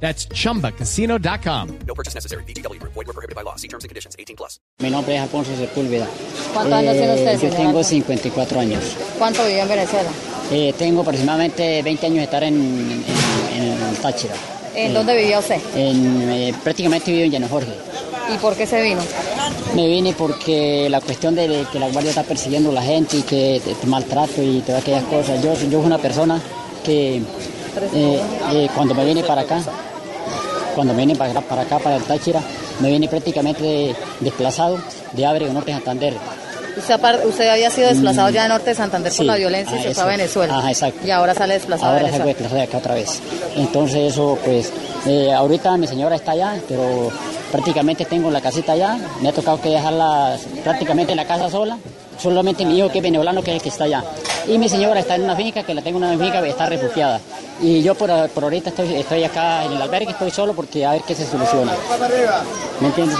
That's chumbacasino.com. No purchase necessary. BGW. Void were prohibited by law. See terms and conditions. 18 plus. Mi nombre es Alfonso Sepúlveda. ¿Cuántos años tiene usted, Yo tengo Alfonso? 54 años. ¿Cuánto vivió en Venezuela? Eh, tengo aproximadamente 20 años de estar en, en, en Táchira. ¿En dónde vivía usted? En, eh, prácticamente vivo en Llano Jorge. ¿Y por qué se vino? Me vine porque la cuestión de que la guardia está persiguiendo a la gente y que te, te maltrato y todas aquellas cosas. Yo, yo soy una persona que eh, eh, cuando me vine para acá, cuando me vine para, acá- para acá, para el Táchira, me vine prácticamente desplazado de Abre, Norte, Santander. Usted, había sido desplazado ya de Norte de Santander por Sí. la violencia y Ah, se fue a. Venezuela. Ajá, exacto. Y ahora sale desplazado Ahora de Venezuela. desplazar de acá otra vez. Entonces eso, pues, eh, ahorita mi señora está allá, pero prácticamente tengo la casita allá. Me ha tocado que dejarla prácticamente en la casa sola. Solamente mi hijo que es venezolano que es el que está allá. Y mi señora está en una finca, que la tengo en una finca que está refugiada. Y yo por, por ahorita estoy, estoy acá en el albergue, estoy solo porque a ver qué se soluciona. ¿Me entiendes?